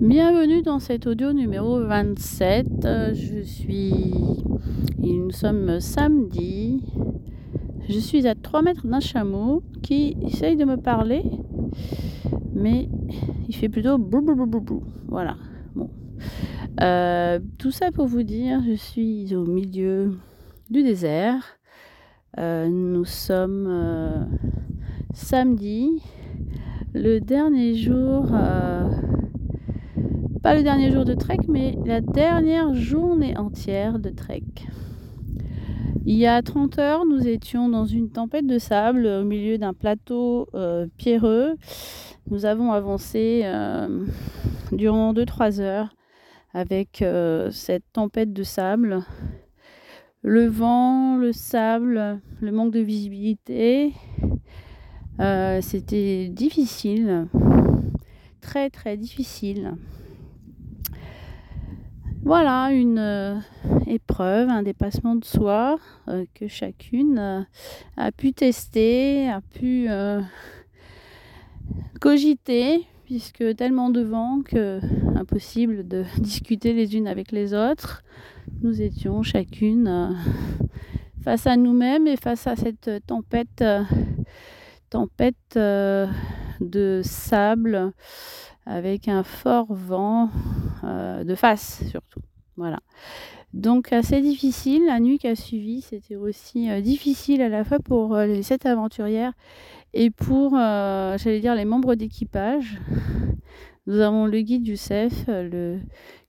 Bienvenue dans cet audio numéro 27. Je suis. Nous sommes samedi. Je suis à 3 mètres d'un chameau qui essaye de me parler, mais il fait plutôt brou Voilà. Bon. Euh, tout ça pour vous dire, je suis au milieu du désert. Euh, nous sommes euh, samedi, le dernier jour pas le dernier jour de trek, mais la dernière journée entière de trek. Il y a 30 heures, nous étions dans une tempête de sable au milieu d'un plateau euh, pierreux. Nous avons avancé euh, durant 2-3 heures avec euh, cette tempête de sable. Le vent, le sable, le manque de visibilité. C'était difficile, très très difficile. Voilà une euh, épreuve, un dépassement de soi euh, que chacune euh, a pu tester, a pu cogiter, puisque tellement de vent que impossible de discuter les unes avec les autres. Nous étions chacune face à nous-mêmes et face à cette tempête, tempête de sable avec un fort vent euh, de face surtout. Voilà. Donc assez difficile. La nuit qui a suivi, c'était aussi euh, difficile à la fois pour euh, les sept aventurières et pour, j'allais dire, les membres d'équipage. Nous avons le guide Youssef, le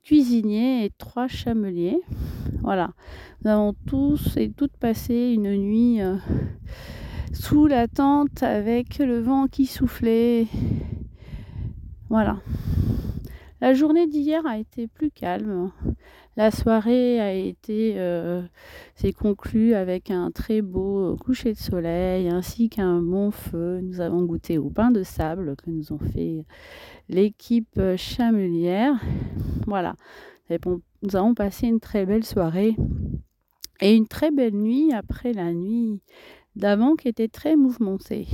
cuisinier et trois chameliers. Voilà. Nous avons tous et toutes passé une nuit sous la tente avec le vent qui soufflait voilà. La journée d'hier a été plus calme. La soirée a été euh, s'est conclue avec un très beau coucher de soleil ainsi qu'un bon feu. Nous avons goûté au pain de sable que nous ont fait l'équipe chamelière. Voilà. nous avons passé une très belle soirée et une très belle nuit après la nuit d'avant qui était très mouvementée.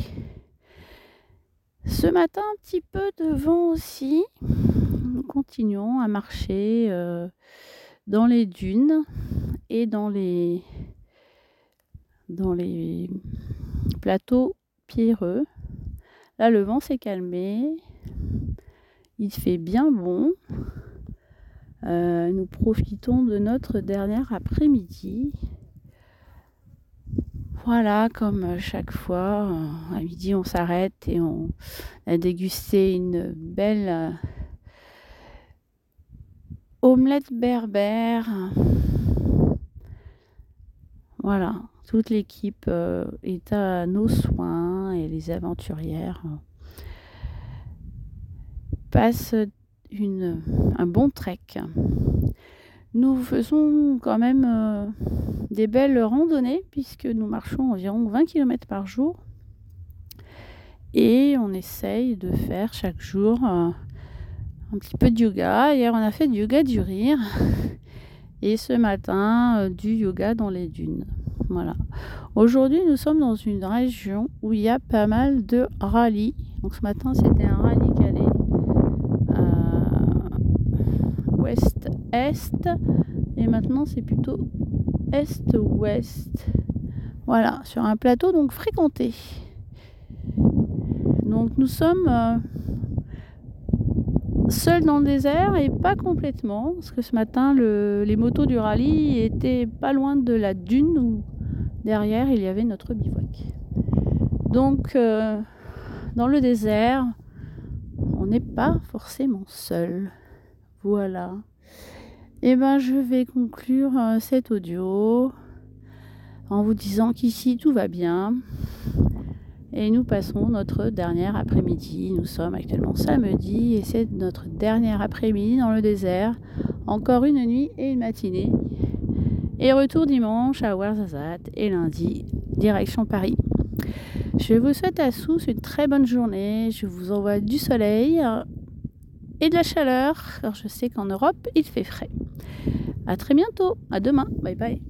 Ce matin, un petit peu de vent aussi. Nous continuons à marcher euh, dans les dunes et dans les, dans les plateaux pierreux. Là, le vent s'est calmé. Il fait bien bon. Euh, nous profitons de notre dernier après-midi. Voilà, comme chaque fois, euh, à midi on s'arrête et on a dégusté une belle euh, omelette berbère. Voilà, toute l'équipe euh, est à nos soins et les aventurières passent une, un bon trek. Nous faisons quand même euh, des belles randonnées puisque nous marchons environ 20 km par jour. Et on essaye de faire chaque jour euh, un petit peu de yoga. Hier, on a fait du yoga du rire. Et ce matin, euh, du yoga dans les dunes. Voilà. Aujourd'hui, nous sommes dans une région où il y a pas mal de rallyes. Donc ce matin, c'était un rallye ouest-est. Et maintenant, c'est plutôt est-ouest. Voilà, sur un plateau donc fréquenté. Donc nous sommes euh, seuls dans le désert et pas complètement, parce que ce matin, les motos du rallye étaient pas loin de la dune où derrière il y avait notre bivouac. Donc euh, dans le désert, on n'est pas forcément seul. Voilà. Et eh ben, je vais conclure euh, cet audio en vous disant qu'ici tout va bien. Et nous passons notre dernière après-midi. Nous sommes actuellement samedi et c'est notre dernière après-midi dans le désert. Encore une nuit et une matinée. Et retour dimanche à Ouarzazate et lundi, direction Paris. Je vous souhaite à tous une très bonne journée. Je vous envoie du soleil et de la chaleur, car je sais qu'en Europe, il fait frais. À très bientôt, à demain, bye bye.